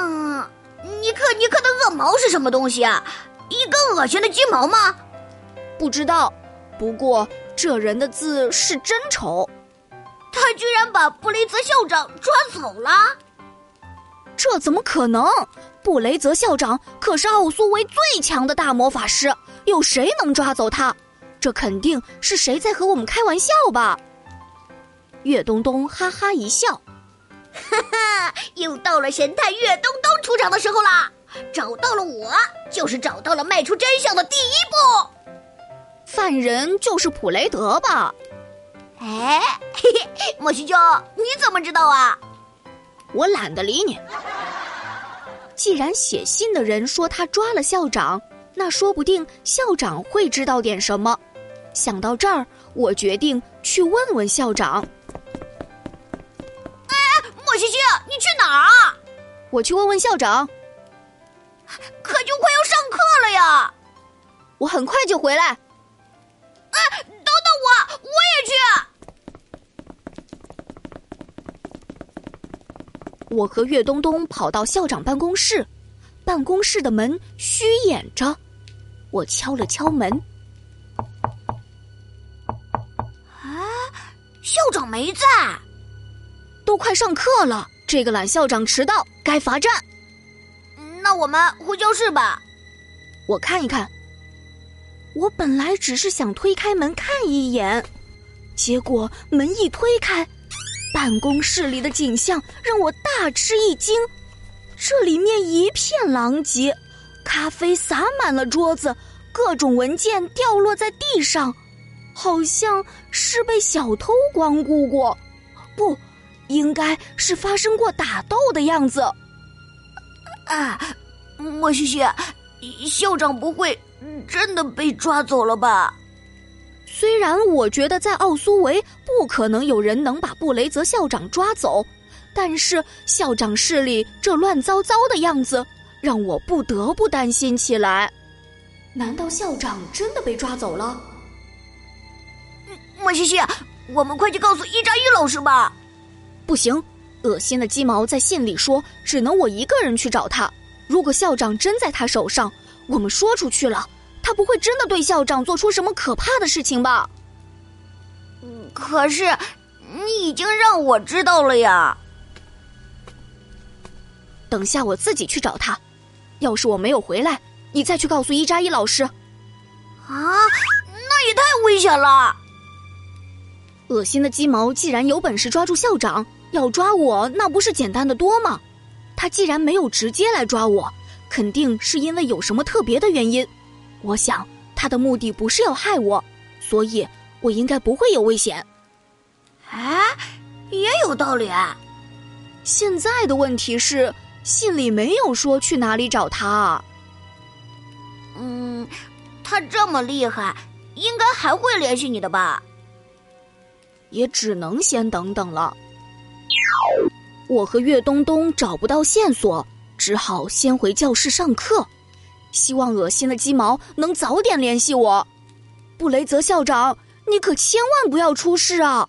嗯，尼克尼克的恶毛是什么东西啊？一根恶心的鸡毛吗？不知道。不过这人的字是真丑。他居然把布雷泽校长抓走了？这怎么可能？布雷泽校长可是奥苏维最强的大魔法师，有谁能抓走他？这肯定是谁在和我们开玩笑吧？岳东东哈哈一笑，哈哈，又到了神探岳东东出场的时候啦！找到了我，就是找到了迈出真相的第一步。犯人就是普雷德吧？哎，嘿嘿，莫西舅，你怎么知道啊？我懒得理你。既然写信的人说他抓了校长，那说不定校长会知道点什么。想到这儿，我决定去问问校长。去哪儿啊？我去问问校长。可就快要上课了呀！我很快就回来。哎，等等我，我也去。我和岳东东跑到校长办公室，办公室的门虚掩着。我敲了敲门。啊，校长没在。都快上课了，这个懒校长迟到，该罚站。那我们回教室吧。我看一看。我本来只是想推开门看一眼，结果门一推开，办公室里的景象让我大吃一惊。这里面一片狼藉，咖啡洒满了桌子，各种文件掉落在地上，好像是被小偷光顾过。不，应该是发生过打斗的样子。啊，莫西西，校长不会真的被抓走了吧？虽然我觉得在奥苏维不可能有人能把布雷泽校长抓走，但是校长室里这乱糟糟的样子，让我不得不担心起来。难道校长真的被抓走了？莫西西，我们快去告诉伊扎伊老师吧！不行。恶心的鸡毛在信里说：“只能我一个人去找他。如果校长真在他手上，我们说出去了，他不会真的对校长做出什么可怕的事情吧？”可是，你已经让我知道了呀。等下我自己去找他。要是我没有回来，你再去告诉伊扎伊老师。啊，那也太危险了！恶心的鸡毛既然有本事抓住校长。要抓我，那不是简单的多吗？他既然没有直接来抓我，肯定是因为有什么特别的原因。我想他的目的不是要害我，所以我应该不会有危险。哎，也有道理。现在的问题是，信里没有说去哪里找他。嗯，他这么厉害，应该还会联系你的吧？也只能先等等了。我和岳东东找不到线索，只好先回教室上课。希望恶心的鸡毛能早点联系我。布雷泽校长，你可千万不要出事啊！